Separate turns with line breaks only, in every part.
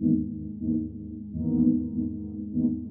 Thank you.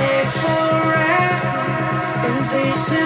take forever. In please